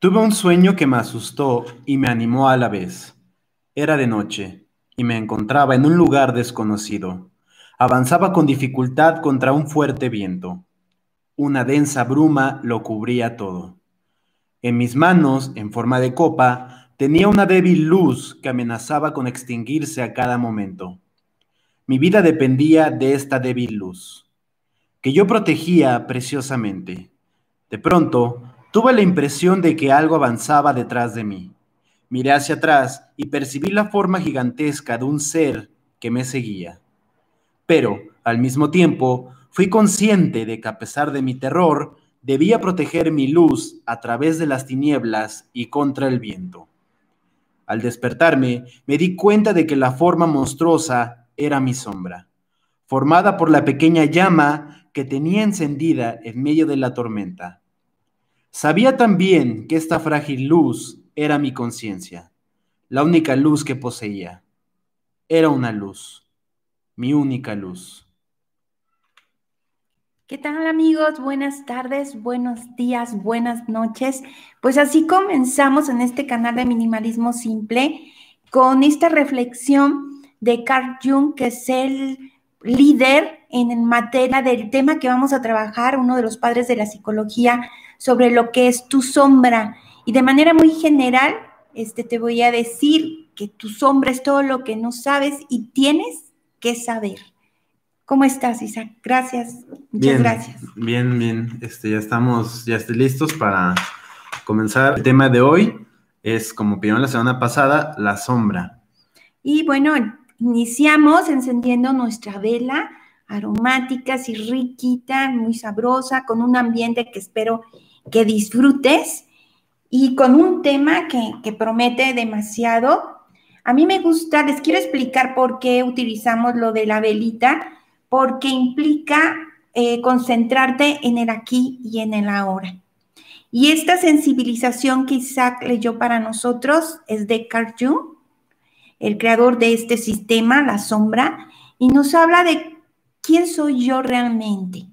Tuve un sueño que me asustó y me animó a la vez. Era de noche y me encontraba en un lugar desconocido. Avanzaba con dificultad contra un fuerte viento. Una densa bruma lo cubría todo. En mis manos, en forma de copa, tenía una débil luz que amenazaba con extinguirse a cada momento. Mi vida dependía de esta débil luz, que yo protegía preciosamente. De pronto, tuve la impresión de que algo avanzaba detrás de mí. Miré hacia atrás y percibí la forma gigantesca de un ser que me seguía. Pero, al mismo tiempo, fui consciente de que a pesar de mi terror, Debía proteger mi luz a través de las tinieblas y contra el viento. Al despertarme, me di cuenta de que la forma monstruosa era mi sombra, formada por la pequeña llama que tenía encendida en medio de la tormenta. Sabía también que esta frágil luz era mi conciencia, la única luz que poseía. Era una luz, mi única luz. ¿Qué tal amigos? Buenas tardes, buenos días, buenas noches. Pues así comenzamos en este canal de Minimalismo Simple con esta reflexión de Carl Jung, que es el líder en materia del tema que vamos a trabajar, uno de los padres de la psicología, sobre lo que es tu sombra. Y de manera muy general, este, te voy a decir que tu sombra es todo lo que no sabes y tienes que saber. ¿Cómo estás, Isaac? Gracias. Muchas gracias. Bien, bien. Este, ya estamos, ya estoy listos para comenzar. El tema de hoy es, como pidieron la semana pasada, la sombra. Y bueno, iniciamos encendiendo nuestra vela aromática, así riquita, muy sabrosa, con un ambiente que espero que disfrutes y con un tema que, que promete demasiado. A mí me gusta, les quiero explicar por qué utilizamos lo de la velita porque implica eh, concentrarte en el aquí y en el ahora. Y esta sensibilización que Isaac leyó para nosotros es de Carl Jung, el creador de este sistema, la sombra, y nos habla de quién soy yo realmente.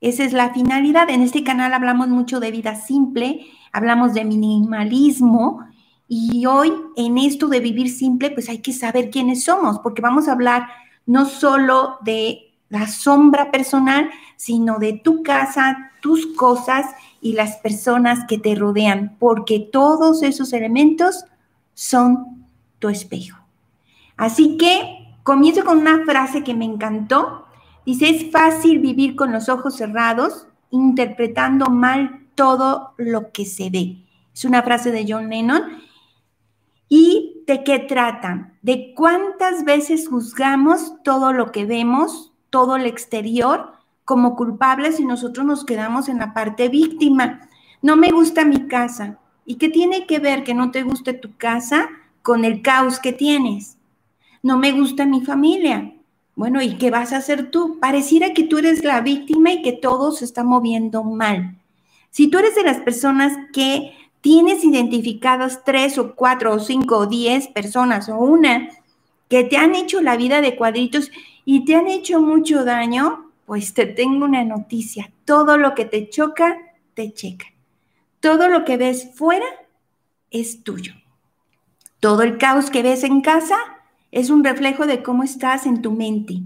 Esa es la finalidad. En este canal hablamos mucho de vida simple, hablamos de minimalismo, y hoy en esto de vivir simple, pues hay que saber quiénes somos, porque vamos a hablar no solo de la sombra personal, sino de tu casa, tus cosas y las personas que te rodean, porque todos esos elementos son tu espejo. Así que comienzo con una frase que me encantó. Dice, es fácil vivir con los ojos cerrados, interpretando mal todo lo que se ve. Es una frase de John Lennon. ¿Y de qué trata? De cuántas veces juzgamos todo lo que vemos, todo el exterior como culpables y nosotros nos quedamos en la parte víctima. No me gusta mi casa. ¿Y qué tiene que ver que no te guste tu casa con el caos que tienes? No me gusta mi familia. Bueno, ¿y qué vas a hacer tú? Pareciera que tú eres la víctima y que todo se está moviendo mal. Si tú eres de las personas que tienes identificadas tres o cuatro o cinco o diez personas o una que te han hecho la vida de cuadritos y te han hecho mucho daño, pues te tengo una noticia. Todo lo que te choca, te checa. Todo lo que ves fuera es tuyo. Todo el caos que ves en casa es un reflejo de cómo estás en tu mente.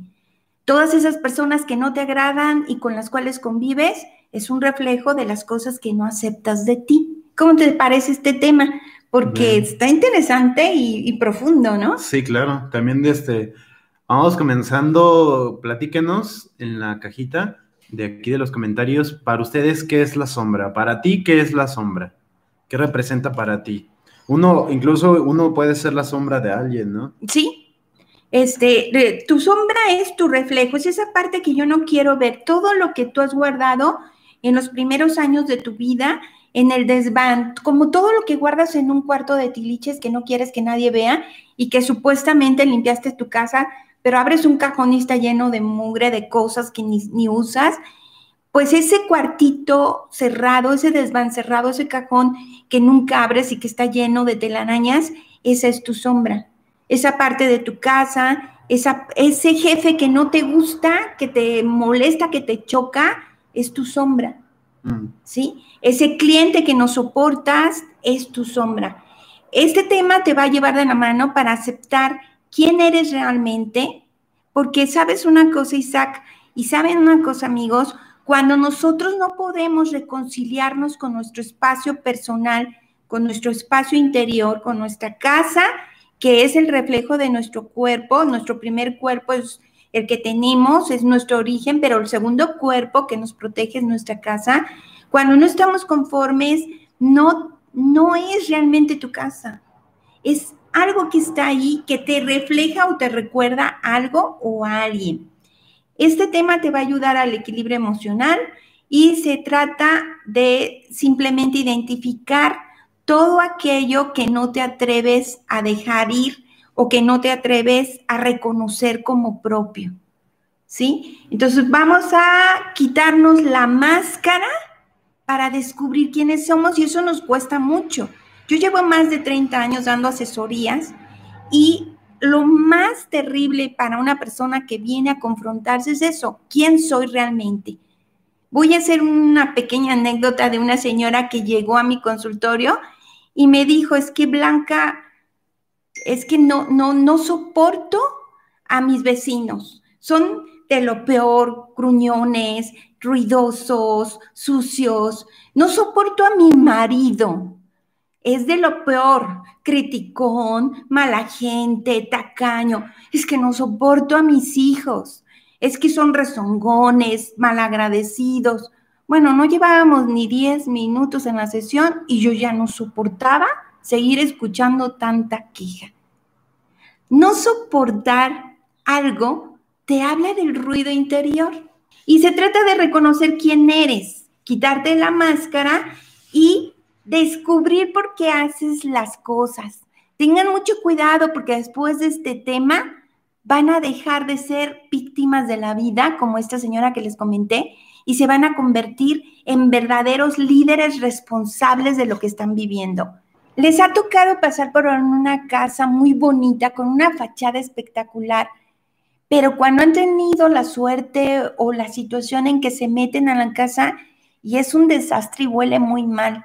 Todas esas personas que no te agradan y con las cuales convives es un reflejo de las cosas que no aceptas de ti. ¿Cómo te parece este tema? Porque está interesante y, y, profundo, ¿no? Sí, claro. También de este, Vamos comenzando, platíquenos en la cajita de aquí de los comentarios, para ustedes, ¿qué es la sombra? Para ti, ¿qué es la sombra? ¿Qué representa para ti? Uno, incluso uno puede ser la sombra de alguien, ¿no? Sí. Este, tu sombra es tu reflejo, es esa parte que yo no quiero ver, todo lo que tú has guardado en los primeros años de tu vida, en el desván, como todo lo que guardas en un cuarto de tiliches que no quieres que nadie vea y que supuestamente limpiaste tu casa pero abres un cajón y está lleno de mugre, de cosas que ni, usas, pues ese cuartito cerrado, ese desván cerrado, ese cajón que nunca abres y que está lleno de telarañas, esa es tu sombra. Esa parte de tu casa, esa, ese jefe que no te gusta, que te molesta, que te choca, es tu sombra. Mm. ¿Sí? Ese cliente que no soportas es tu sombra. Este tema te va a llevar de la mano para aceptar quién eres realmente, porque sabes una cosa, Isaac, y saben una cosa, amigos, cuando nosotros no podemos reconciliarnos con nuestro espacio personal, con nuestro espacio interior, con nuestra casa, que es el reflejo de nuestro cuerpo, nuestro primer cuerpo es el que tenemos, es nuestro origen, pero el segundo cuerpo que nos protege es nuestra casa. Cuando no estamos conformes, no, no es realmente tu casa, es algo que está ahí que te refleja o te recuerda algo o a alguien. Este tema te va a ayudar al equilibrio emocional y se trata de simplemente identificar todo aquello que no te atreves a dejar ir o que no te atreves a reconocer como propio. ¿Sí? Entonces vamos a quitarnos la máscara para descubrir quiénes somos y eso nos cuesta mucho. Yo llevo más de 30 años dando asesorías y lo más terrible para una persona que viene a confrontarse es eso, ¿quién soy realmente? Voy a hacer una pequeña anécdota de una señora que llegó a mi consultorio y me dijo, es que Blanca, es que no, no, no soporto a mis vecinos. Son de lo peor, gruñones, ruidosos, sucios. No soporto a mi marido es de lo peor, criticón, mala gente, tacaño. Es que no soporto a mis hijos. Es que son rezongones, malagradecidos. Bueno, no llevábamos ni 10 minutos en la sesión y yo ya no soportaba seguir escuchando tanta queja. No soportar algo te habla del ruido interior y se trata de reconocer quién eres, quitarte la máscara y descubrir por qué haces las cosas. Tengan mucho cuidado porque después de este tema van a dejar de ser víctimas de la vida, como esta señora que les comenté, y se van a convertir en verdaderos líderes responsables de lo que están viviendo. Les ha tocado pasar por una casa muy bonita, con una fachada espectacular, pero cuando han tenido la suerte o la situación en que se meten a la casa y es un desastre y huele muy mal,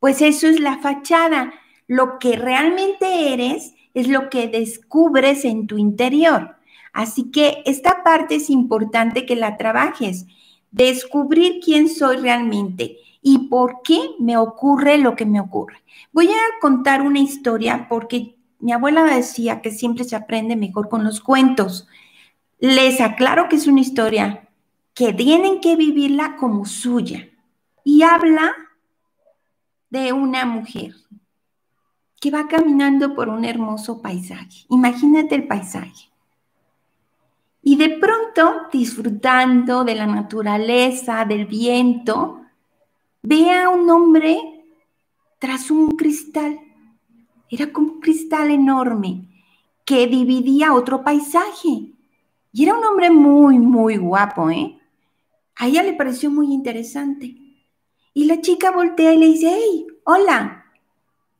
pues eso es la fachada. Lo que realmente eres es lo que descubres en tu interior. Así que esta parte es importante que la trabajes. Descubrir quién soy realmente y por qué me ocurre lo que me ocurre. Voy a contar una historia porque mi abuela decía que siempre se aprende mejor con los cuentos. Les aclaro que es una historia que tienen que vivirla como suya. Y habla de una mujer que va caminando por un hermoso paisaje. Imagínate el paisaje. Y de pronto, disfrutando de la naturaleza, del viento, ve a un hombre tras un cristal. Era como un cristal enorme que dividía otro paisaje. Y era un hombre muy, muy guapo, ¿eh? A ella le pareció muy interesante. Y la chica voltea y le dice, hey, hola.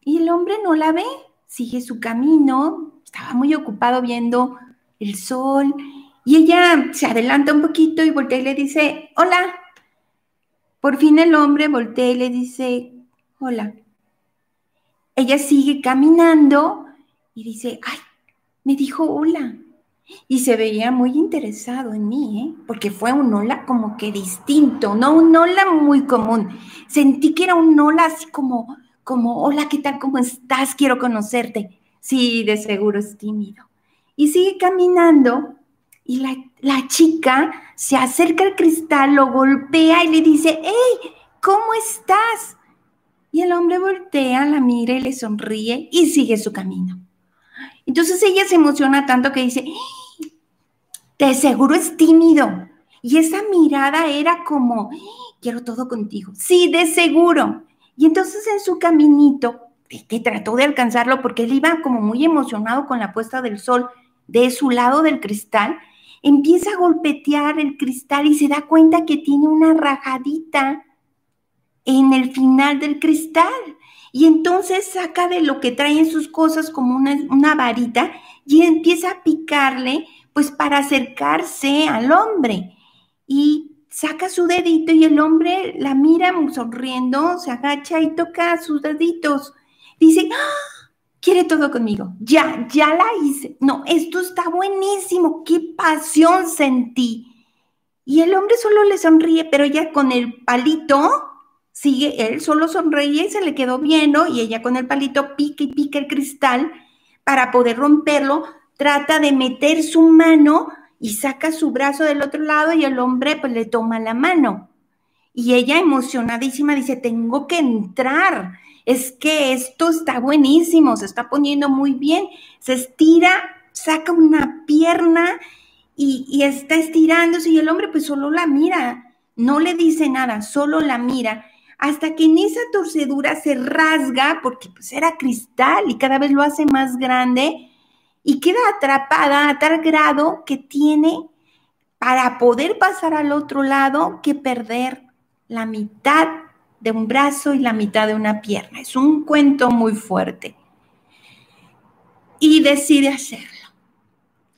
Y el hombre no la ve, sigue su camino, estaba muy ocupado viendo el sol. Y ella se adelanta un poquito y voltea y le dice, hola. Por fin el hombre voltea y le dice, hola. Ella sigue caminando y dice, ay, me dijo hola. Y se veía muy interesado en mí, ¿eh? porque fue un hola como que distinto, no un hola muy común. Sentí que era un hola así como, como, hola, ¿qué tal? ¿Cómo estás? Quiero conocerte. Sí, de seguro es tímido. Y sigue caminando y la, la chica se acerca al cristal, lo golpea y le dice, hey, ¿cómo estás? Y el hombre voltea, la mira y le sonríe y sigue su camino. Entonces ella se emociona tanto que dice, de seguro es tímido. Y esa mirada era como, quiero todo contigo. Sí, de seguro. Y entonces en su caminito, que trató de alcanzarlo porque él iba como muy emocionado con la puesta del sol de su lado del cristal, empieza a golpetear el cristal y se da cuenta que tiene una rajadita en el final del cristal. Y entonces saca de lo que trae en sus cosas como una, una varita y empieza a picarle, pues para acercarse al hombre. Y saca su dedito y el hombre la mira sonriendo, se agacha y toca sus deditos. Dice, ¡Ah! quiere todo conmigo. Ya, ya la hice. No, esto está buenísimo. Qué pasión sentí. Y el hombre solo le sonríe, pero ella con el palito sigue, él solo sonríe y se le quedó viendo y ella con el palito pica y pica el cristal para poder romperlo, trata de meter su mano y saca su brazo del otro lado y el hombre pues le toma la mano. Y ella emocionadísima dice, tengo que entrar, es que esto está buenísimo, se está poniendo muy bien. Se estira, saca una pierna y, y está estirándose y el hombre pues solo la mira, no le dice nada, solo la mira hasta que en esa torcedura se rasga, porque pues era cristal y cada vez lo hace más grande, y queda atrapada a tal grado que tiene para poder pasar al otro lado que perder la mitad de un brazo y la mitad de una pierna. Es un cuento muy fuerte. Y decide hacerlo.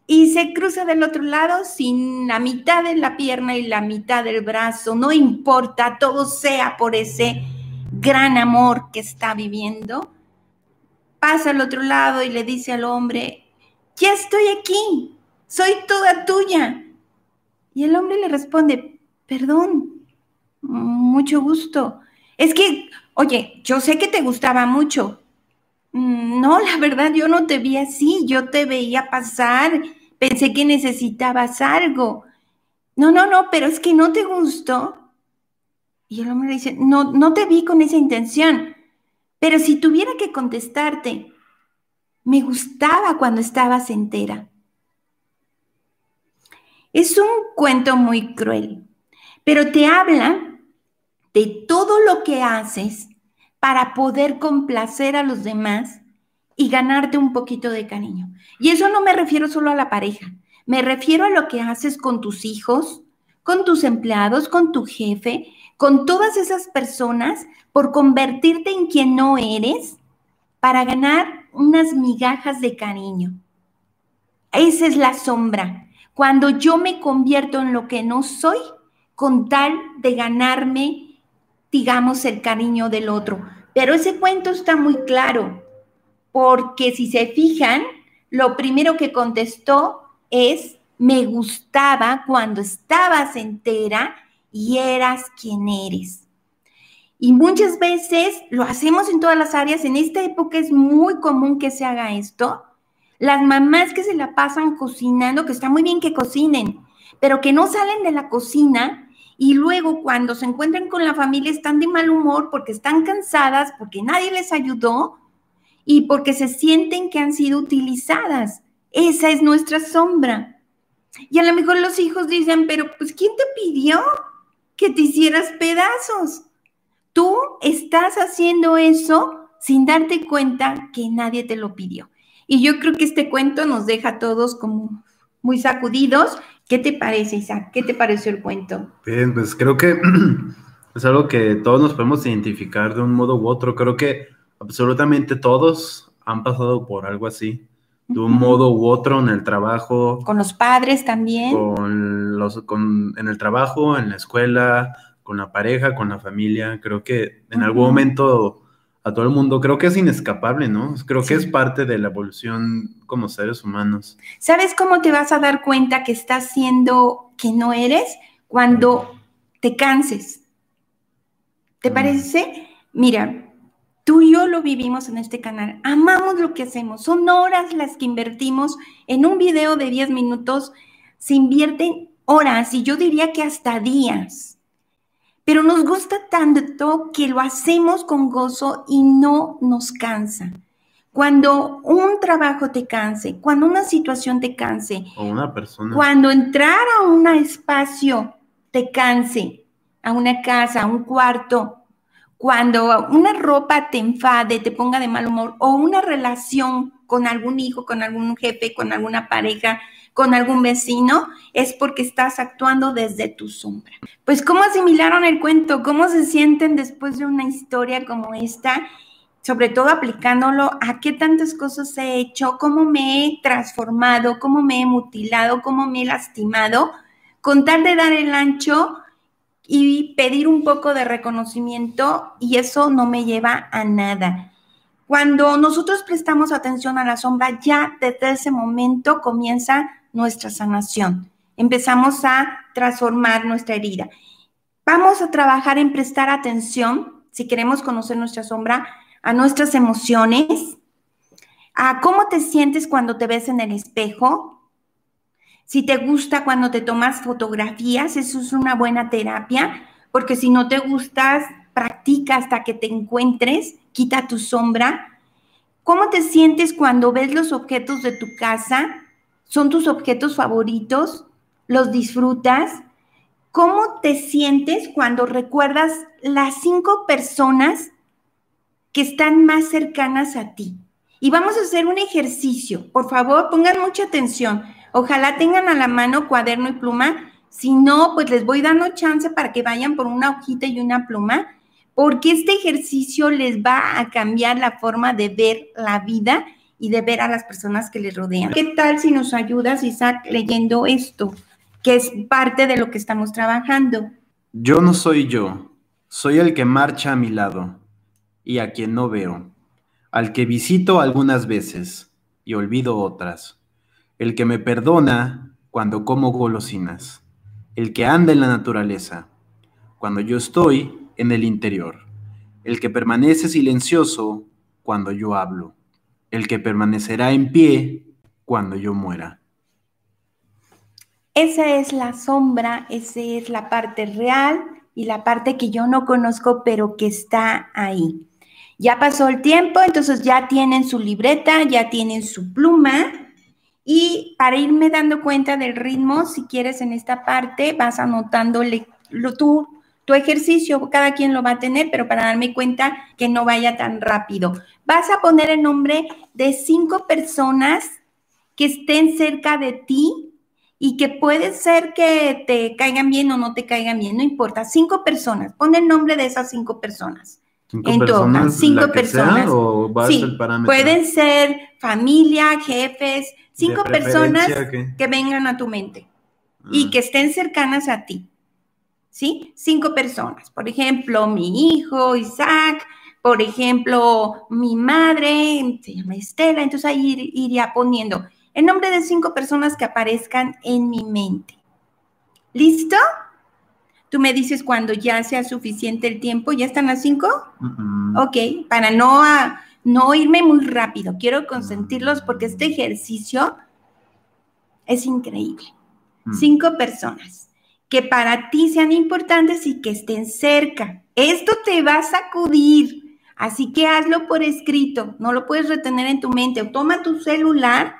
Y se cruza del otro lado sin la mitad de la pierna y la mitad del brazo. No importa, todo sea por ese gran amor que está viviendo. Pasa al otro lado y le dice al hombre, ya estoy aquí, soy toda tuya. Y el hombre le responde, perdón, mucho gusto. Es que, oye, yo sé que te gustaba mucho. Mm, no, la verdad, yo no te vi así, yo te veía pasar, pensé que necesitabas algo. No, no, no, pero es que no te gustó. Y el hombre le dice, no, no te vi con esa intención, pero si tuviera que contestarte, me gustaba cuando estabas entera. Es un cuento muy cruel, pero te habla de todo lo que haces para poder complacer a los demás y ganarte un poquito de cariño. Y eso no me refiero solo a la pareja, me refiero a lo que haces con tus hijos, con tus empleados, con tu jefe, con todas esas personas por convertirte en quien no eres para ganar unas migajas de cariño. Esa es la sombra. Cuando yo me convierto en lo que no soy, con tal de ganarme, digamos, el cariño del otro. Pero ese cuento está muy claro, porque si se fijan, lo primero que contestó es, me gustaba cuando estabas entera y eras quien eres. Y muchas veces lo hacemos en todas las áreas. En esta época es muy común que se haga esto. Las mamás que se la pasan cocinando, que está muy bien que cocinen, pero que no salen de la cocina y luego cuando se encuentran con la familia están de mal humor porque están cansadas, porque nadie les ayudó y porque se sienten que han sido utilizadas. Esa es nuestra sombra. Y a lo mejor los hijos dicen, pero pues ¿quién te pidió que te hicieras pedazos? Tú estás haciendo eso sin darte cuenta que nadie te lo pidió. Y yo creo que este cuento nos deja a todos como muy sacudidos. ¿Qué te parece, Isaac? ¿Qué te pareció el cuento? Bien, pues creo que es algo que todos nos podemos identificar de un modo u otro. Creo que absolutamente todos han pasado por algo así, de un modo u otro en el trabajo. Con los padres también. Con los, con, en el trabajo, en la escuela, con la pareja, con la familia. Creo que en algún momento a todo el mundo, creo que es inescapable, ¿no? Creo que es parte de la evolución como seres humanos. ¿Sabes cómo te vas a dar cuenta que estás siendo que no eres? Cuando te canses. ¿Te parece? Mira, tú y yo lo vivimos en este canal. Amamos lo que hacemos. Son horas las que invertimos en un video de 10 minutos. Se invierten horas y yo diría que hasta días pero nos gusta tanto que lo hacemos con gozo y no nos cansa. Cuando un trabajo te canse, cuando una situación te canse, o una persona. Cuando entrar a un espacio te canse, a una casa, a un cuarto, cuando una ropa te enfade, te ponga de mal humor, o una relación con algún hijo, con algún jefe, con alguna pareja, con algún vecino, es porque estás actuando desde tu sombra. Pues, ¿cómo asimilaron el cuento? ¿Cómo se sienten después de una historia como esta? Sobre todo aplicándolo a qué tantas cosas he hecho, cómo me he transformado, cómo me he mutilado, cómo me he lastimado, con tal de dar el ancho y pedir un poco de reconocimiento y eso no me lleva a nada. Cuando nosotros prestamos atención a la sombra, ya desde ese momento comienza nuestra sanación. Empezamos a transformar nuestra herida. Vamos a trabajar en prestar atención, si queremos conocer nuestra sombra, a nuestras emociones, a cómo te sientes cuando te ves en el espejo, si te gusta cuando te tomas fotografías, eso es una buena terapia, porque si no te gustas, practica hasta que te encuentres, quita tu sombra. ¿Cómo te sientes cuando ves los objetos de tu casa? ¿Son tus objetos favoritos? ¿Los disfrutas? ¿Cómo te sientes cuando recuerdas las cinco personas que están más cercanas a ti? Y vamos a hacer un ejercicio. Por favor, pongan mucha atención. Ojalá tengan a la mano cuaderno y pluma. Si no, pues les voy dando chance para que vayan por una hojita y una pluma, porque este ejercicio les va a cambiar la forma de ver la vida y de ver a las personas que les rodean. ¿Qué tal si nos ayudas, Isaac, leyendo esto, que es parte de lo que estamos trabajando? Yo no soy yo, soy el que marcha a mi lado y a quien no veo, al que visito algunas veces y olvido otras el que me perdona cuando como golosinas, el que anda en la naturaleza, cuando yo estoy en el interior, el que permanece silencioso cuando yo hablo, el que permanecerá en pie cuando yo muera. Esa es la sombra, esa es la parte real y la parte que yo no conozco, pero que está ahí. Ya pasó el tiempo, entonces ya tienen su libreta, ya tienen su pluma y para irme dando cuenta del ritmo, si quieres en esta parte, vas anotando tu, tu ejercicio, cada quien lo va a tener, pero para darme cuenta que no vaya tan rápido. Vas a poner el nombre de cinco personas que estén cerca de ti y que puede ser que te caigan bien o no te caigan bien, no importa. Cinco personas, pon el nombre de esas cinco personas. ¿Cinco en personas, cinco personas. o sí, pueden ser familia, jefes, cinco personas que vengan a tu mente y ah. que estén cercanas a ti. ¿Sí? Cinco personas. Por ejemplo, mi hijo, Isaac, por ejemplo, mi madre, se llama Estela, entonces ahí iría poniendo el nombre de cinco personas que aparezcan en mi mente. ¿Listo? Tú me dices cuando ya sea suficiente el tiempo. ¿Ya están las cinco? Ok, para no no irme muy rápido, quiero consentirlos porque este ejercicio es increíble. Mm. Cinco personas que para ti sean importantes y que estén cerca. Esto te va a sacudir, así que hazlo por escrito, no lo puedes retener en tu mente. O toma tu celular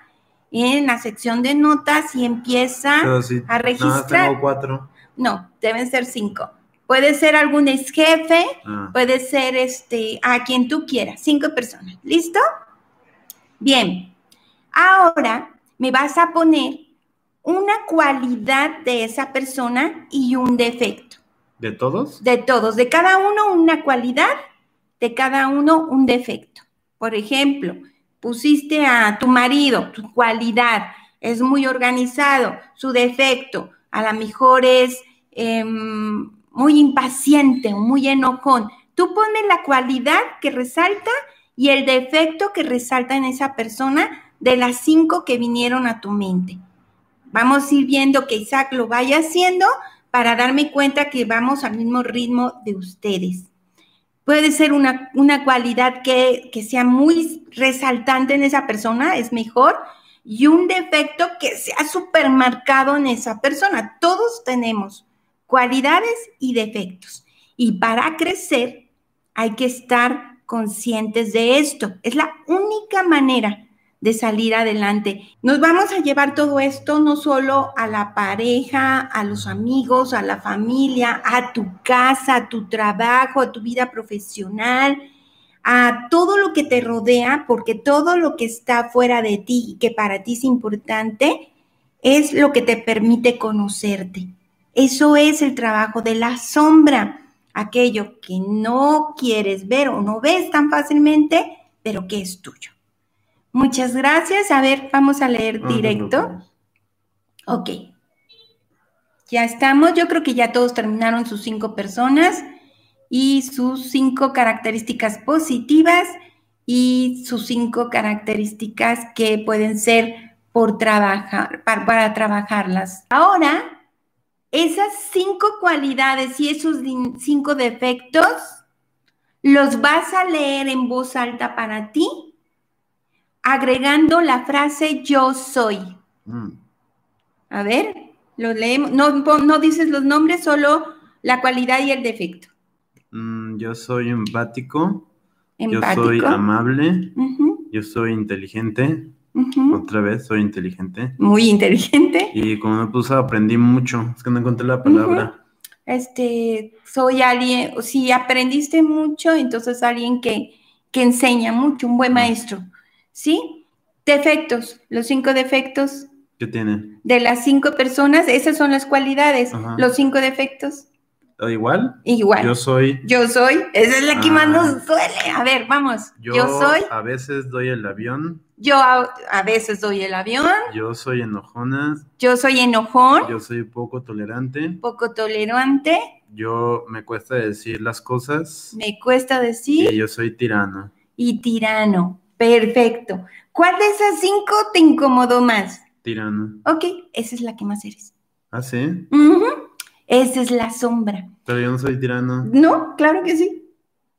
en la sección de notas y empieza a registrar. Cuatro. No, deben ser cinco. Puede ser algún ex jefe, ah. puede ser este, a quien tú quieras, cinco personas. ¿Listo? Bien. Ahora me vas a poner una cualidad de esa persona y un defecto. ¿De todos? De todos. De cada uno una cualidad, de cada uno un defecto. Por ejemplo, pusiste a tu marido, tu cualidad, es muy organizado, su defecto, a lo mejor es em, muy impaciente, muy enojón. Tú pones la cualidad que resalta y el defecto que resalta en esa persona de las cinco que vinieron a tu mente. Vamos a ir viendo que Isaac lo vaya haciendo para darme cuenta que vamos al mismo ritmo de ustedes. Puede ser una, una cualidad que, que sea muy resaltante en esa persona, es mejor, y un defecto que sea supermarcado en esa persona. Todos tenemos cualidades y defectos. Y para crecer hay que estar conscientes de esto. Es la única manera de salir adelante. Nos vamos a llevar todo esto no solo a la pareja, a los amigos, a la familia, a tu casa, a tu trabajo, a tu vida profesional, a todo lo que te rodea, porque todo lo que está fuera de ti y que para ti es importante es lo que te permite conocerte. Eso es el trabajo de la sombra, aquello que no quieres ver o no ves tan fácilmente, pero que es tuyo. Muchas gracias. A ver, vamos a leer directo. Ok. Ya estamos. Yo creo que ya todos terminaron sus cinco personas y sus cinco características positivas y sus cinco características que pueden ser por trabajar, para, para trabajarlas. Ahora, esas cinco cualidades y esos cinco defectos los vas a leer en voz alta para ti, agregando la frase yo soy. Mm. A ver, lo leemos. No, no dices los nombres, solo la cualidad y el defecto. Mm, yo soy empático. Yo soy amable. Yo soy inteligente. Otra vez, soy inteligente. Muy inteligente. Y como me puse, aprendí mucho. Es que no encontré la palabra. Este, soy alguien, si aprendiste mucho, entonces alguien que, que enseña mucho, un buen maestro. ¿Sí? Defectos, los cinco defectos. ¿Qué tiene? De las cinco personas, esas son las cualidades. Los cinco defectos. ¿Igual? Igual. Yo soy. Yo soy. Esa es la que más nos ah. duele. A ver, vamos. Yo, soy. A veces doy el avión. Yo a, veces doy el avión. Yo soy enojona. Yo soy enojón. Yo soy poco tolerante. Poco tolerante. Yo me cuesta decir las cosas. Me cuesta decir. Y yo soy tirano. Y tirano. Perfecto. ¿Cuál de esas cinco te incomodó más? Tirano. Ok, esa es la que más eres. ¿Ah, sí? Esa es la sombra. Pero yo no soy tirano. No, claro que sí.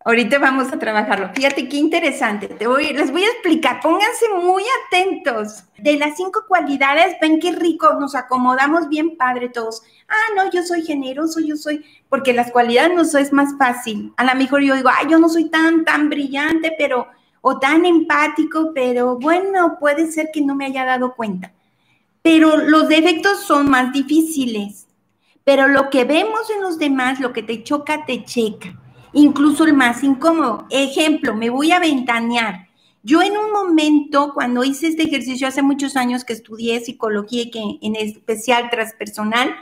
Ahorita vamos a trabajarlo. Fíjate qué interesante. Te voy, les voy a explicar. Pónganse muy atentos. De las cinco cualidades, ven qué rico, nos acomodamos bien padre todos. Ah, no, yo soy generoso, yo soy, porque las cualidades no es más fácil. A lo mejor yo digo, ay, yo no soy tan, tan brillante, pero, o tan empático, pero bueno, puede ser que no me haya dado cuenta. Pero los defectos son más difíciles pero lo que vemos en los demás, lo que te choca, te checa. Incluso el más incómodo. Ejemplo, me voy a ventanear. Yo en un momento, cuando hice este ejercicio hace muchos años que estudié psicología y que en especial transpersonal,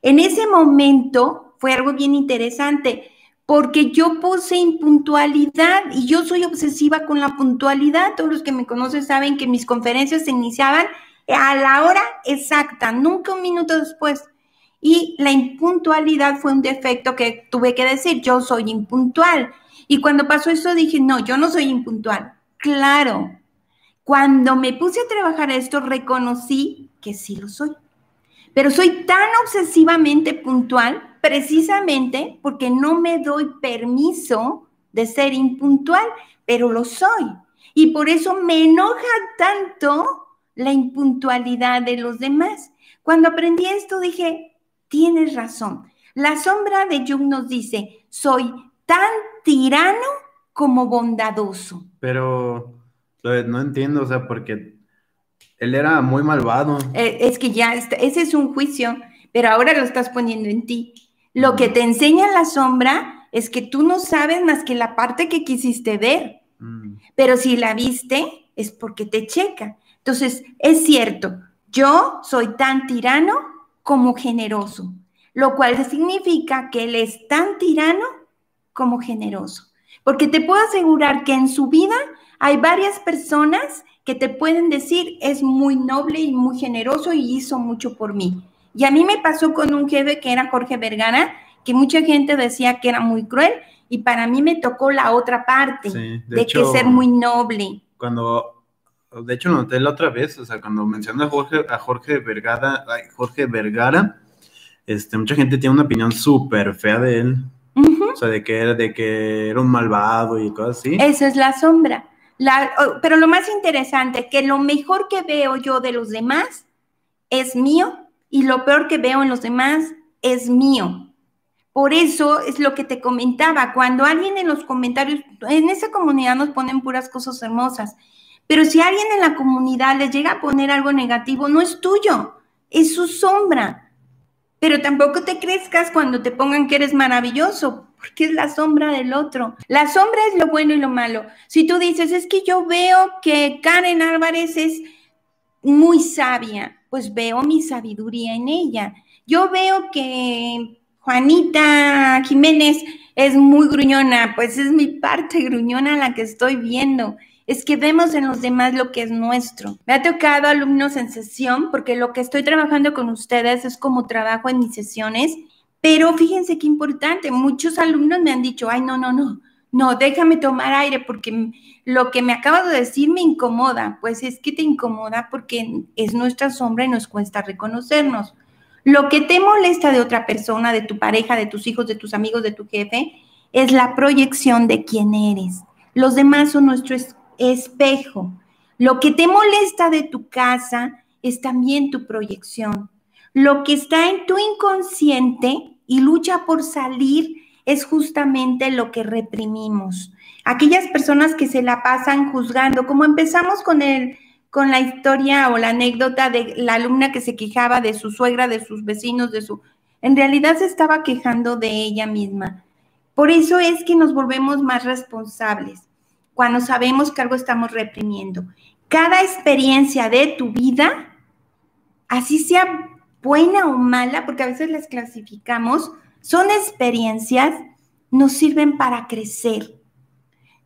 en ese momento fue algo bien interesante porque yo puse impuntualidad y yo soy obsesiva con la puntualidad. Todos los que me conocen saben que mis conferencias se iniciaban a la hora exacta, nunca un minuto después. Y la impuntualidad fue un defecto que tuve que decir, yo soy impuntual. Y cuando pasó eso dije, no, yo no soy impuntual. Claro, cuando me puse a trabajar esto, reconocí que sí lo soy. Pero soy tan obsesivamente puntual precisamente porque no me doy permiso de ser impuntual, pero lo soy. Y por eso me enoja tanto la impuntualidad de los demás. Cuando aprendí esto dije, tienes razón. La sombra de Jung nos dice, soy tan tirano como bondadoso. Pero no entiendo, o sea, porque él era muy malvado. Eh, es que ya, ese es un juicio, pero ahora lo estás poniendo en ti. Lo que te enseña la sombra es que tú no sabes más que la parte que quisiste ver, mm. pero si la viste es porque te checa. Entonces, es cierto, yo soy tan tirano como generoso, lo cual significa que él es tan tirano como generoso. Porque te puedo asegurar que en su vida hay varias personas que te pueden decir es muy noble y muy generoso y hizo mucho por mí. Y a mí me pasó con un jefe que era Jorge Vergara, que mucha gente decía que era muy cruel y para mí me tocó la otra parte de, que ser muy noble. Cuando de hecho noté la otra vez, o sea, cuando mencioné a Jorge, a Jorge Vergara, Jorge Vergara, este, mucha gente tiene una opinión súper fea de él. O sea, de que, era, de que era un malvado y cosas así. Esa es la sombra. La, pero lo más interesante, que lo mejor que veo yo de los demás es mío y lo peor que veo en los demás es mío. Por eso es lo que te comentaba, cuando alguien en los comentarios, en esa comunidad nos ponen puras cosas hermosas, pero si alguien en la comunidad le llega a poner algo negativo, no es tuyo, es su sombra. Pero tampoco te crezcas cuando te pongan que eres maravilloso, porque es la sombra del otro. La sombra es lo bueno y lo malo. Si tú dices, es que yo veo que Karen Álvarez es muy sabia, pues veo mi sabiduría en ella. Yo veo que Juanita Jiménez es muy gruñona, pues es mi parte gruñona la que estoy viendo. Es que vemos en los demás lo que es nuestro. Me ha tocado alumnos en sesión, porque lo que estoy trabajando con ustedes es como trabajo en mis sesiones, pero fíjense qué importante, muchos alumnos me han dicho, ay, no, no, no, no, déjame tomar aire porque lo que me acabas de decir me incomoda. Pues es que te incomoda porque es nuestra sombra y nos cuesta reconocernos. Lo que te molesta de otra persona, de tu pareja, de tus hijos, de tus amigos, de tu jefe, es la proyección de quién eres. Los demás son nuestro espejo. Lo que te molesta de tu casa es también tu proyección. Lo que está en tu inconsciente y lucha por salir es justamente lo que reprimimos. Aquellas personas que se la pasan juzgando, como empezamos con el con la historia o la anécdota de la alumna que se quejaba de su suegra, de sus vecinos, de su... En realidad se estaba quejando de ella misma. Por eso es que nos volvemos más responsables cuando sabemos que algo estamos reprimiendo. Cada experiencia de tu vida, así sea buena o mala, porque a veces las clasificamos, son experiencias, nos sirven para crecer.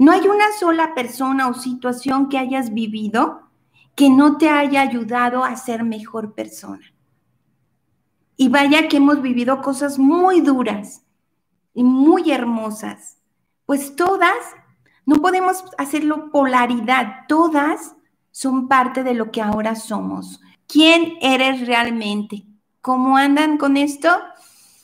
No hay una sola persona o situación que hayas vivido que no te haya ayudado a ser mejor persona. Y vaya que hemos vivido cosas muy duras y muy hermosas. Pues todas, no podemos hacerlo polaridad, todas son parte de lo que ahora somos. ¿Quién eres realmente? ¿Cómo andan con esto?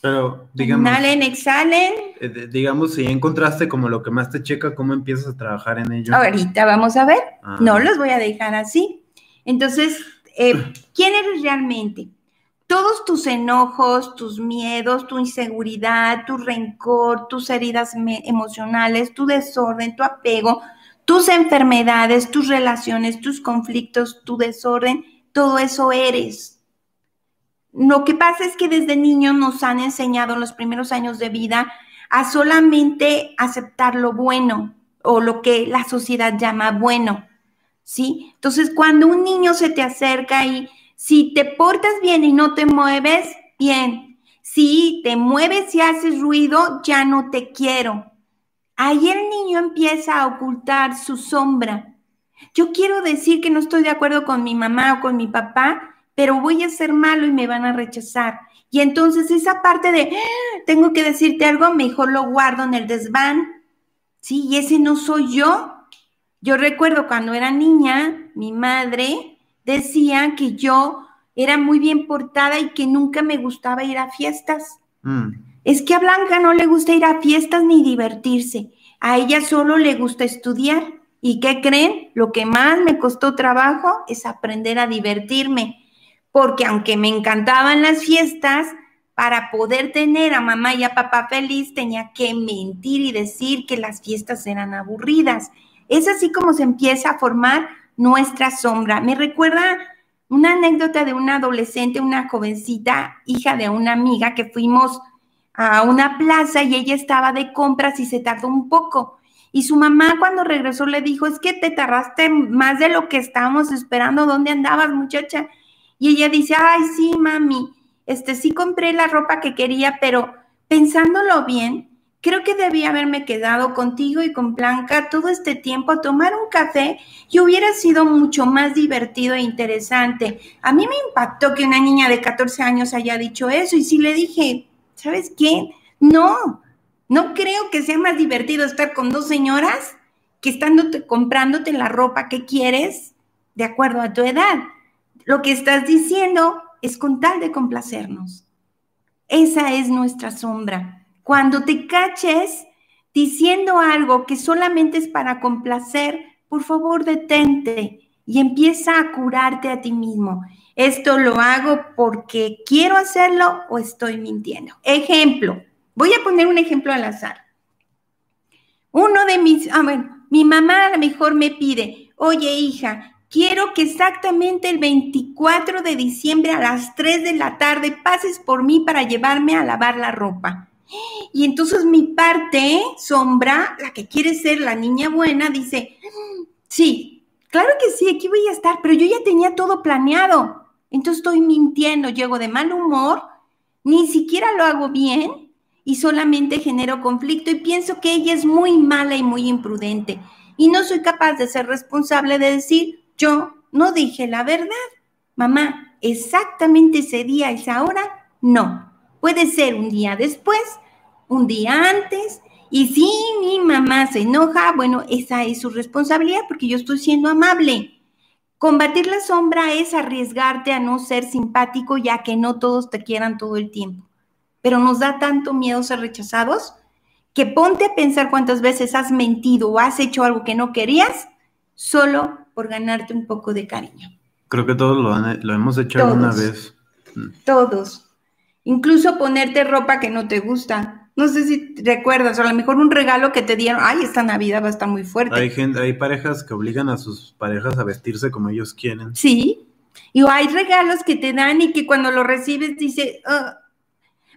Pero, digamos. Inhalen, exhalen. Eh, digamos, si encontraste como lo que más te checa, ¿cómo empiezas a trabajar en ello? Ahorita vamos a ver. Ah. No los voy a dejar así. Entonces, eh, ¿quién eres realmente? Todos tus enojos, tus miedos, tu inseguridad, tu rencor, tus heridas emocionales, tu desorden, tu apego, tus enfermedades, tus relaciones, tus conflictos, tu desorden, todo eso eres. Lo que pasa es que desde niño nos han enseñado en los primeros años de vida a solamente aceptar lo bueno o lo que la sociedad llama bueno. ¿sí? Entonces, cuando un niño se te acerca y si te portas bien y no te mueves, bien. Si te mueves y haces ruido, ya no te quiero. Ahí el niño empieza a ocultar su sombra. Yo quiero decir que no estoy de acuerdo con mi mamá o con mi papá, pero voy a ser malo y me van a rechazar. Y entonces esa parte de, tengo que decirte algo, mejor lo guardo en el desván. Sí, y ese no soy yo. Yo recuerdo cuando era niña, mi madre decía que yo era muy bien portada y que nunca me gustaba ir a fiestas. Mm. Es que a Blanca no le gusta ir a fiestas ni divertirse. A ella solo le gusta estudiar. ¿Y qué creen? Lo que más me costó trabajo es aprender a divertirme. Porque aunque me encantaban las fiestas, para poder tener a mamá y a papá feliz tenía que mentir y decir que las fiestas eran aburridas. Es así como se empieza a formar nuestra sombra. Me recuerda una anécdota de una adolescente, una jovencita, hija de una amiga, que fuimos a una plaza y ella estaba de compras y se tardó un poco. Y su mamá cuando regresó le dijo, es que te tardaste más de lo que estábamos esperando, ¿dónde andabas muchacha? Y ella dice, ay, sí, mami, este sí compré la ropa que quería, pero pensándolo bien, Creo que debía haberme quedado contigo y con Blanca todo este tiempo a tomar un café y hubiera sido mucho más divertido e interesante. A mí me impactó que una niña de 14 años haya dicho eso y sí le dije, ¿sabes qué? No, no creo que sea más divertido estar con dos señoras que estándote comprándote la ropa que quieres de acuerdo a tu edad. Lo que estás diciendo es con tal de complacernos. Esa es nuestra sombra. Cuando te caches diciendo algo que solamente es para complacer, por favor detente y empieza a curarte a ti mismo. Esto lo hago porque quiero hacerlo o estoy mintiendo. Ejemplo, voy a poner un ejemplo al azar. Uno de mis, ah, bueno, mi mamá a lo mejor me pide, oye hija, quiero que exactamente el 24 de diciembre a las 3 de la tarde pases por mí para llevarme a lavar la ropa. Y entonces mi parte sombra, la que quiere ser la niña buena, dice, sí, claro que sí, aquí voy a estar, pero yo ya tenía todo planeado. Entonces estoy mintiendo, llego de mal humor, ni siquiera lo hago bien y solamente genero conflicto y pienso que ella es muy mala y muy imprudente y no soy capaz de ser responsable de decir, yo no dije la verdad. Mamá, exactamente ese día, esa hora, no. Puede ser un día después, un día antes, y si mi mamá se enoja, bueno, esa es su responsabilidad porque yo estoy siendo amable. Combatir la sombra es arriesgarte a no ser simpático ya que no todos te quieran todo el tiempo. Pero nos da tanto miedo ser rechazados que ponte a pensar cuántas veces has mentido o has hecho algo que no querías solo por ganarte un poco de cariño. Creo que todos lo, hemos hecho alguna vez. Mm. Todos. Incluso ponerte ropa que no te gusta. No sé si recuerdas, o a lo mejor un regalo que te dieron, ay, esta Navidad va a estar muy fuerte. Hay gente, hay parejas que obligan a sus parejas a vestirse como ellos quieren. Sí. Y hay regalos que te dan y que cuando lo recibes dice, ah,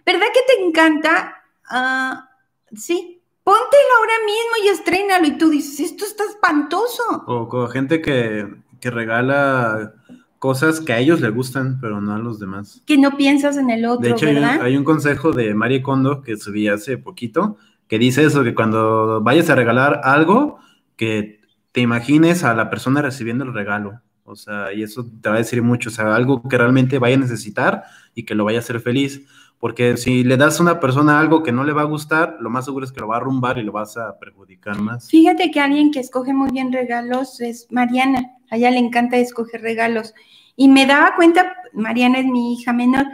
¿verdad que te encanta? Ah, sí, póntelo ahora mismo y estrénalo. Y tú dices, esto está espantoso. O con gente que, que regala cosas que a ellos les gustan, pero no a los demás. Que no piensas en el otro, de hecho, Hay, un, consejo de Marie Kondo que subí hace poquito, que dice eso, que cuando vayas a regalar algo, que te imagines a la persona recibiendo el regalo. O sea, y eso te va a decir mucho, o sea, algo que realmente vaya a necesitar y que lo vaya a hacer feliz. Porque si le das a una persona algo que no le va a gustar, lo más seguro es que lo va a arrumbar y lo vas a perjudicar más. Fíjate que alguien que escoge muy bien regalos es Mariana. A ella le encanta escoger regalos. Y me daba cuenta, Mariana es mi hija menor,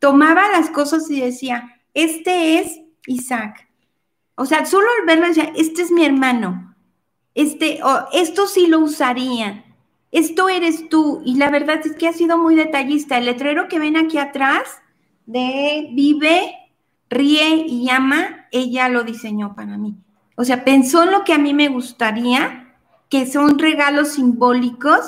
tomaba las cosas y decía, este es Isaac. O sea, solo al verlo decía, este es mi hermano. Este, o esto sí lo usaría. Esto eres tú. Y la verdad es que ha sido muy detallista. El letrero que ven aquí atrás de vive, ríe y ama, ella lo diseñó para mí. O sea, pensó en lo que a mí me gustaría, que son regalos simbólicos,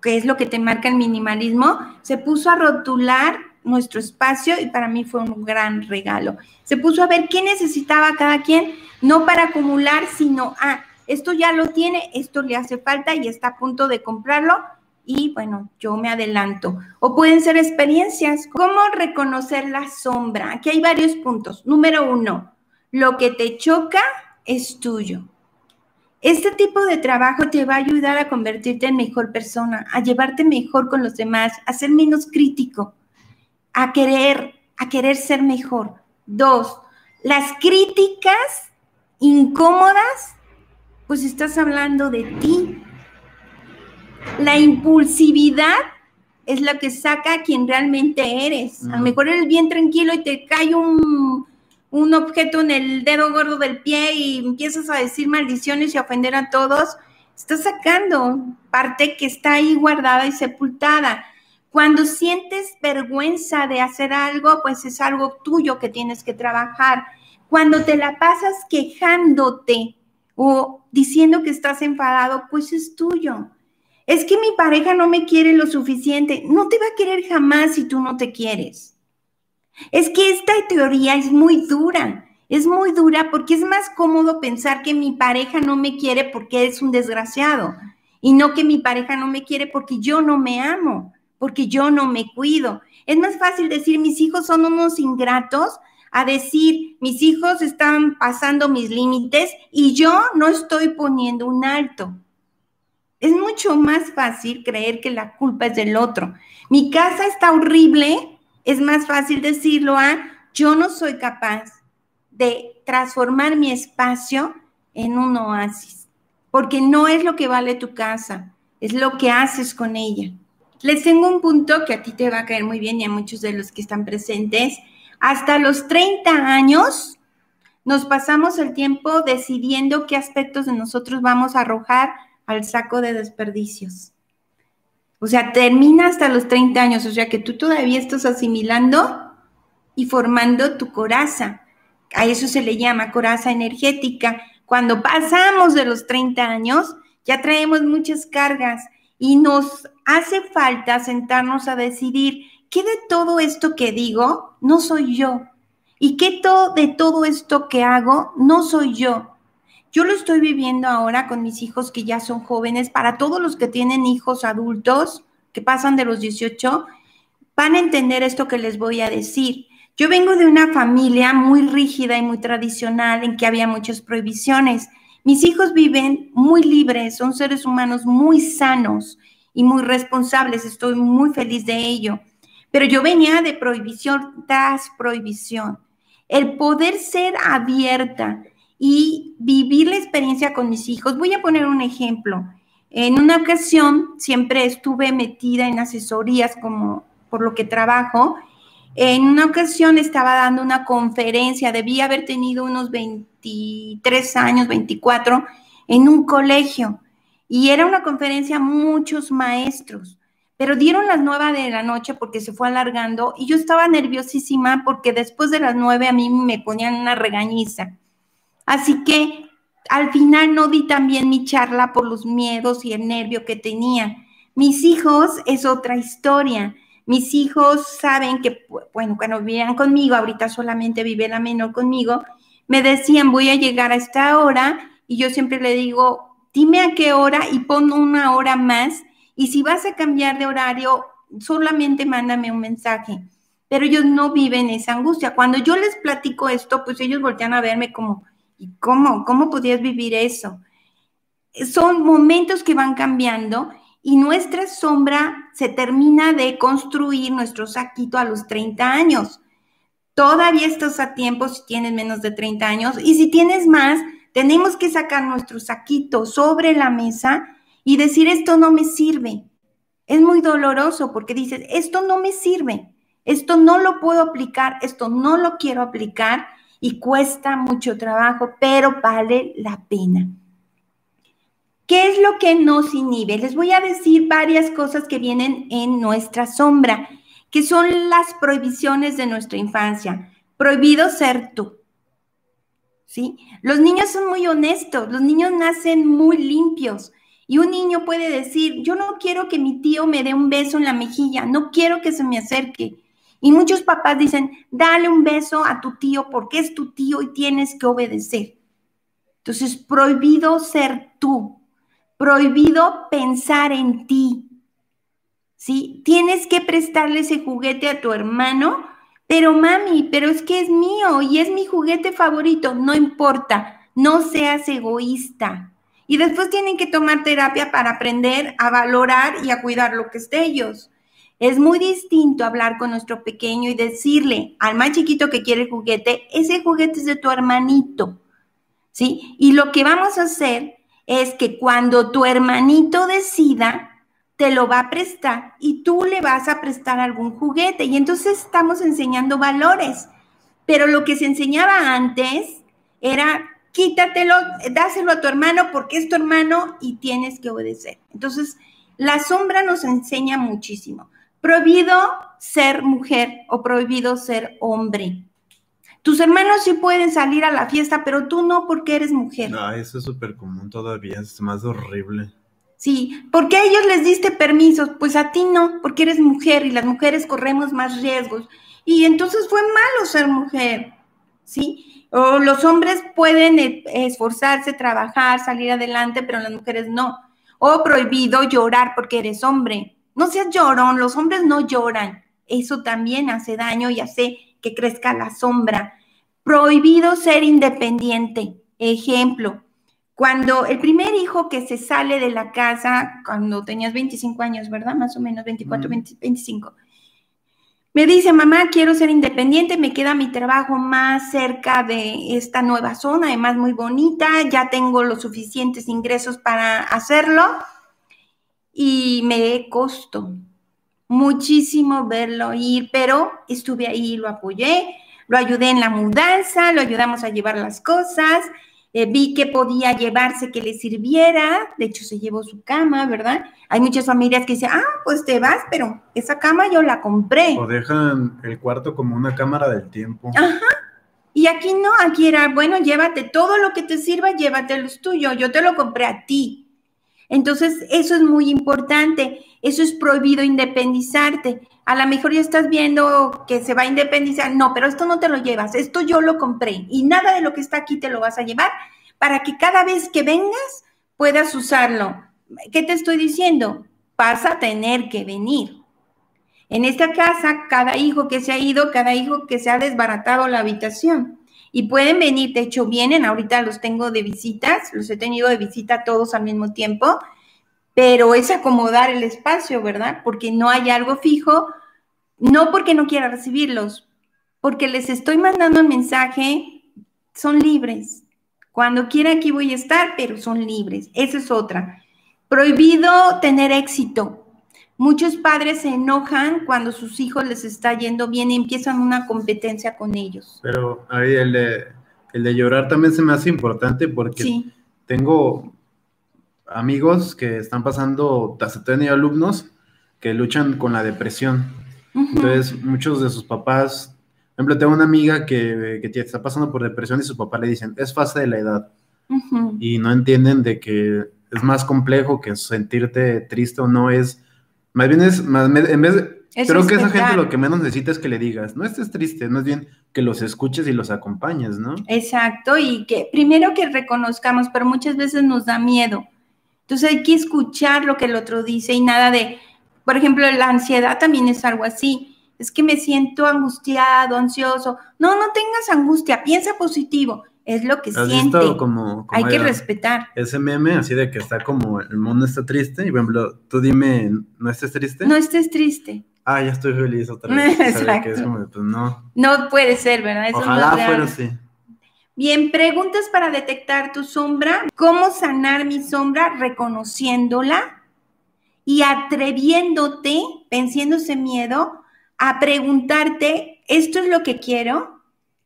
que es lo que te marca el minimalismo, se puso a rotular nuestro espacio y para mí fue un gran regalo. Se puso a ver qué necesitaba cada quien, no para acumular, sino, ah, esto ya lo tiene, esto le hace falta y está a punto de comprarlo, y bueno, yo me adelanto. O pueden ser experiencias. ¿Cómo reconocer la sombra? Aquí hay varios puntos. Número uno, lo que te choca es tuyo. Este tipo de trabajo te va a ayudar a convertirte en mejor persona, a llevarte mejor con los demás, a ser menos crítico, a querer, a querer ser mejor. Dos, las críticas incómodas, pues estás hablando de ti, la impulsividad es lo que saca a quien realmente eres. A lo mejor eres bien tranquilo y te cae un, un objeto en el dedo gordo del pie y empiezas a decir maldiciones y a ofender a todos. Estás sacando parte que está ahí guardada y sepultada. Cuando sientes vergüenza de hacer algo, pues es algo tuyo que tienes que trabajar. Cuando te la pasas quejándote o diciendo que estás enfadado, pues es tuyo es que mi pareja no me quiere lo suficiente. No te va a querer jamás si tú no te quieres. Es que esta teoría es muy dura. Es muy dura porque es más cómodo pensar que mi pareja no me quiere porque es un desgraciado y no que mi pareja no me quiere porque yo no me amo, porque yo no me cuido. Es más fácil decir mis hijos son unos ingratos a decir mis hijos están pasando mis límites y yo no estoy poniendo un alto. Es mucho más fácil creer que la culpa es del otro. Mi casa está horrible, es más fácil decirlo a yo no soy capaz de transformar mi espacio en un oasis, porque no es lo que vale tu casa, es lo que haces con ella. Les tengo un punto que a ti te va a caer muy bien y a muchos de los que están presentes. Hasta los 30 años nos pasamos el tiempo decidiendo qué aspectos de nosotros vamos a arrojar al saco de desperdicios. O sea, termina hasta los 30 años, o sea que tú todavía estás asimilando y formando tu coraza. A eso se le llama coraza energética. Cuando pasamos de los 30 años, ya traemos muchas cargas y nos hace falta sentarnos a decidir qué de todo esto que digo no soy yo y qué de todo esto que hago no soy yo. Yo lo estoy viviendo ahora con mis hijos que ya son jóvenes. Para todos los que tienen hijos adultos que pasan de los 18, van a entender esto que les voy a decir. Yo vengo de una familia muy rígida y muy tradicional en que había muchas prohibiciones. Mis hijos viven muy libres, son seres humanos muy sanos y muy responsables. Estoy muy feliz de ello. Pero yo venía de prohibición tras prohibición. El poder ser abierta y vivir la experiencia con mis hijos. Voy a poner un ejemplo. En una ocasión siempre estuve metida en asesorías como por lo que trabajo. En una ocasión estaba dando una conferencia, debía haber tenido unos 23 años, 24, en un colegio. Y era una conferencia muchos maestros, pero dieron las nueve de la noche porque se fue alargando y yo estaba nerviosísima porque después de las nueve a mí me ponían una regañiza. Así que al final no di también mi charla por los miedos y el nervio que tenía. Mis hijos es otra historia. Mis hijos saben que, bueno, cuando vivían conmigo, ahorita solamente vive la menor conmigo, me decían, voy a llegar a esta hora y yo siempre le digo, dime a qué hora y pon una hora más y si vas a cambiar de horario, solamente mándame un mensaje. Pero ellos no viven esa angustia. Cuando yo les platico esto, pues ellos voltean a verme como, ¿Y cómo? ¿Cómo podías vivir eso? Son momentos que van cambiando y nuestra sombra se termina de construir nuestro saquito a los 30 años. Todavía estás a tiempo si tienes menos de 30 años y si tienes más, tenemos que sacar nuestro saquito sobre la mesa y decir esto no me sirve. Es muy doloroso porque dices, esto no me sirve, esto no lo puedo aplicar, esto no lo quiero aplicar y cuesta mucho trabajo, pero vale la pena. ¿Qué es lo que nos inhibe? Les voy a decir varias cosas que vienen en nuestra sombra, que son las prohibiciones de nuestra infancia. Prohibido ser tú. ¿Sí? Los niños son muy honestos, los niños nacen muy limpios. Y un niño puede decir, yo no quiero que mi tío me dé un beso en la mejilla, no quiero que se me acerque. Y muchos papás dicen, dale un beso a tu tío porque es tu tío y tienes que obedecer. Entonces, prohibido ser tú, prohibido pensar en ti. ¿Sí? Tienes que prestarle ese juguete a tu hermano, pero mami, pero es que es mío y es mi juguete favorito. No importa, no seas egoísta. Y después tienen que tomar terapia para aprender a valorar y a cuidar lo que es de ellos. Es muy distinto hablar con nuestro pequeño y decirle al más chiquito que quiere el juguete, ese juguete es de tu hermanito, ¿sí? Y lo que vamos a hacer es que cuando tu hermanito decida, te lo va a prestar y tú le vas a prestar algún juguete. Y entonces estamos enseñando valores. Pero lo que se enseñaba antes era quítatelo, dáselo a tu hermano porque es tu hermano y tienes que obedecer. Entonces, la sombra nos enseña muchísimo. Prohibido ser mujer o prohibido ser hombre. Tus hermanos sí pueden salir a la fiesta, pero tú no porque eres mujer. Ah, eso es súper común todavía, es más horrible. Sí, porque a ellos les diste permisos, pues a ti no, porque eres mujer y las mujeres corremos más riesgos. Y entonces fue malo ser mujer, ¿sí? O los hombres pueden eh, esforzarse, trabajar, salir adelante, pero las mujeres no. O prohibido llorar porque eres hombre. No seas llorón, los hombres no lloran. Eso también hace daño y hace que crezca la sombra. Prohibido ser independiente. Ejemplo, cuando el primer hijo que se sale de la casa, cuando tenías 25 años, ¿verdad? Más o menos 24, 25, me dice, mamá, quiero ser independiente, me queda mi trabajo más cerca de esta nueva zona, además muy bonita, ya tengo los suficientes ingresos para hacerlo y me costó muchísimo verlo ir, pero estuve ahí, lo apoyé, lo ayudé en la mudanza, lo ayudamos a llevar las cosas, eh, vi que podía llevarse, que le sirviera, de hecho se llevó su cama, ¿verdad? Hay muchas familias que dicen, ah, pues te vas, pero esa cama yo la compré. O dejan el cuarto como una cámara del tiempo. Ajá. Y aquí no, aquí era, bueno, llévate todo lo que te sirva, llévatelo es tuyo, yo te lo compré a ti. Entonces, eso es muy importante. Eso es prohibido independizarte. A lo mejor ya estás viendo que se va a independizar. No, pero esto no te lo llevas. Esto yo lo compré y nada de lo que está aquí te lo vas a llevar para que cada vez que vengas puedas usarlo. ¿Qué te estoy diciendo? Vas a tener que venir. En esta casa, cada hijo que se ha ido, cada hijo que se ha desbaratado la habitación. Y pueden venir, de hecho vienen, ahorita los tengo de visitas, los he tenido de visita todos al mismo tiempo, pero es acomodar el espacio, ¿verdad? Porque no hay algo fijo, no porque no quiera recibirlos, porque les estoy mandando un mensaje, son libres. Cuando quieran aquí voy a estar, pero son libres. Esa es otra. Prohibido tener éxito. Muchos padres se enojan cuando sus hijos les está yendo bien y empiezan una competencia con ellos. Pero ahí el de, el de llorar también se me hace importante porque tengo amigos que están pasando, hasta tenido alumnos que luchan con la depresión. Entonces, muchos de sus papás, por ejemplo, tengo una amiga que, que está pasando por depresión y su papá le dicen, es fase de la edad. Y no entienden de que es más complejo que sentirte triste o no es más bien es, más, en vez de, creo que esa gente lo que menos necesita es que le digas, no estés triste, más bien que los escuches y los acompañes, ¿no? Exacto, y que primero que reconozcamos, pero muchas veces nos da miedo. Entonces hay que escuchar lo que el otro dice y nada de, por ejemplo, la ansiedad también es algo así. Es que me siento angustiado, ansioso. No, no tengas angustia, piensa positivo es lo que siente. como, Hay que respetar. Ese meme así de que está como el mundo está triste y por ejemplo, tú dime, ¿no estés triste? No estés triste. Ah, ya estoy feliz otra vez. Exacto. pues no. No puede ser, ¿verdad? Ojalá fuera así. Bien, preguntas para detectar tu sombra. ¿Cómo sanar mi sombra? Reconociéndola y atreviéndote, venciendo ese miedo, a preguntarte, ¿esto es lo que quiero?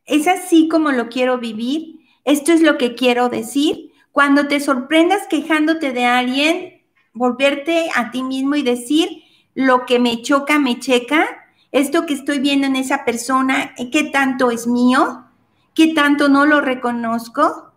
¿Es así como lo quiero vivir? ¿Esto es lo que quiero decir? Cuando te sorprendas quejándote de alguien, volverte a ti mismo y decir, lo que me choca, me checa, esto que estoy viendo en esa persona, ¿qué tanto es mío? ¿Qué tanto no lo reconozco?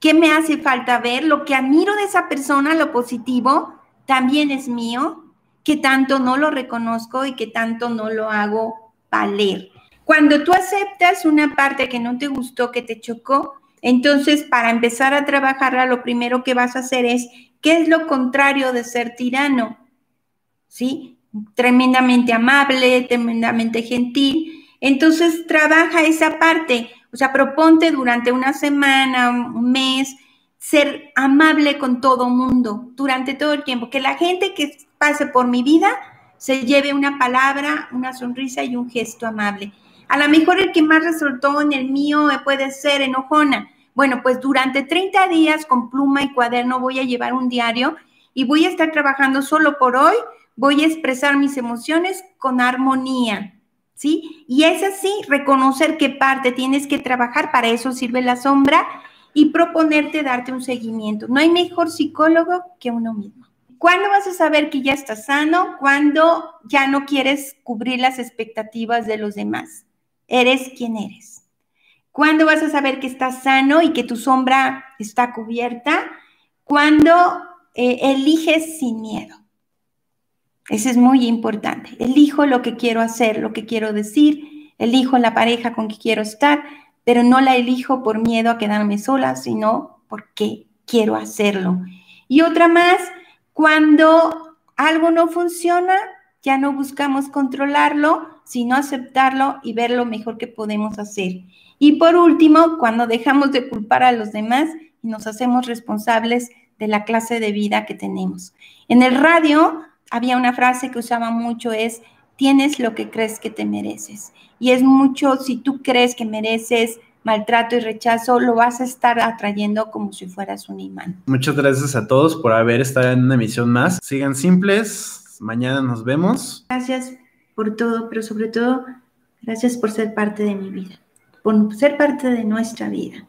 ¿Qué me hace falta ver? Lo que admiro de esa persona, lo positivo, también es mío. ¿Qué tanto no lo reconozco y qué tanto no lo hago valer? Cuando tú aceptas una parte que no te gustó, que te chocó, entonces para empezar a trabajarla, lo primero que vas a hacer es, ¿qué es lo contrario de ser tirano? ¿Sí? Tremendamente amable, tremendamente gentil. Entonces trabaja esa parte, o sea, proponte durante una semana, un mes, ser amable con todo mundo durante todo el tiempo, que la gente que pase por mi vida se lleve una palabra, una sonrisa y un gesto amable. A lo mejor el que más resultó en el mío puede ser enojona. Bueno, pues durante 30 días con pluma y cuaderno voy a llevar un diario y voy a estar trabajando solo por hoy. Voy a expresar mis emociones con armonía, ¿sí? Y es así, reconocer qué parte tienes que trabajar, para eso sirve la sombra y proponerte darte un seguimiento. No hay mejor psicólogo que uno mismo. ¿Cuándo vas a saber que ya estás sano? Cuando ya no quieres cubrir las expectativas de los demás eres quien eres. ¿Cuándo vas a saber que estás sano y que tu sombra está cubierta? Cuando eh, eliges sin miedo. Eso es muy importante. Elijo lo que quiero hacer, lo que quiero decir, elijo la pareja con que quiero estar, pero no la elijo por miedo a quedarme sola, sino porque quiero hacerlo. Y otra más, cuando algo no funciona, ya no buscamos controlarlo, sino aceptarlo y ver lo mejor que podemos hacer. Y por último, cuando dejamos de culpar a los demás y nos hacemos responsables de la clase de vida que tenemos. En el radio había una frase que usaba mucho, es, tienes lo que crees que te mereces. Y es mucho, si tú crees que mereces maltrato y rechazo, lo vas a estar atrayendo como si fueras un imán. Muchas gracias a todos por haber estado en una emisión más. Sigan simples, mañana nos vemos. Gracias por todo, pero sobre todo, gracias por ser parte de mi vida, por ser parte de nuestra vida.